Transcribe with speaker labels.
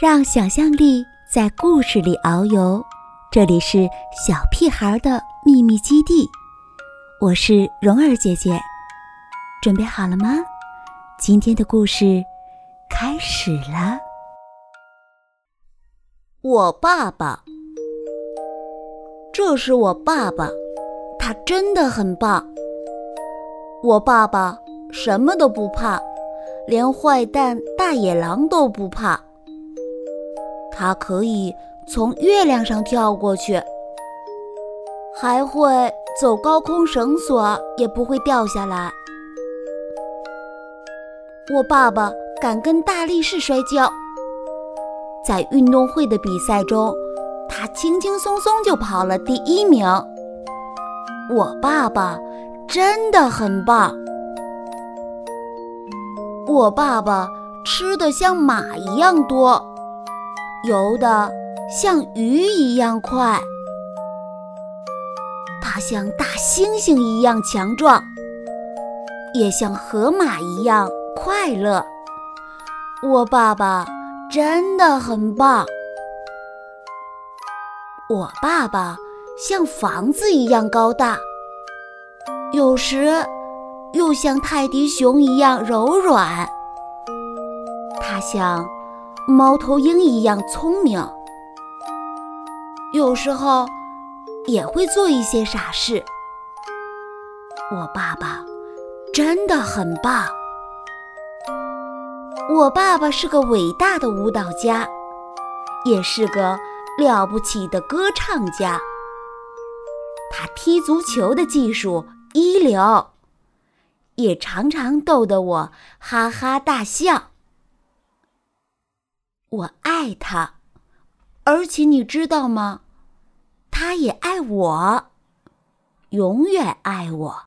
Speaker 1: 让想象力在故事里遨游，这里是小屁孩的秘密基地。我是蓉儿姐姐，准备好了吗？今天的故事开始了。
Speaker 2: 我爸爸，这是我爸爸，他真的很棒。我爸爸什么都不怕，连坏蛋大野狼都不怕。它可以从月亮上跳过去，还会走高空绳索，也不会掉下来。我爸爸敢跟大力士摔跤，在运动会的比赛中，他轻轻松松就跑了第一名。我爸爸真的很棒。我爸爸吃的像马一样多。游得像鱼一样快，它像大猩猩一样强壮，也像河马一样快乐。我爸爸真的很棒。我爸爸像房子一样高大，有时又像泰迪熊一样柔软。他像。猫头鹰一样聪明，有时候也会做一些傻事。我爸爸真的很棒。我爸爸是个伟大的舞蹈家，也是个了不起的歌唱家。他踢足球的技术一流，也常常逗得我哈哈大笑。我爱他，而且你知道吗？他也爱我，永远爱我。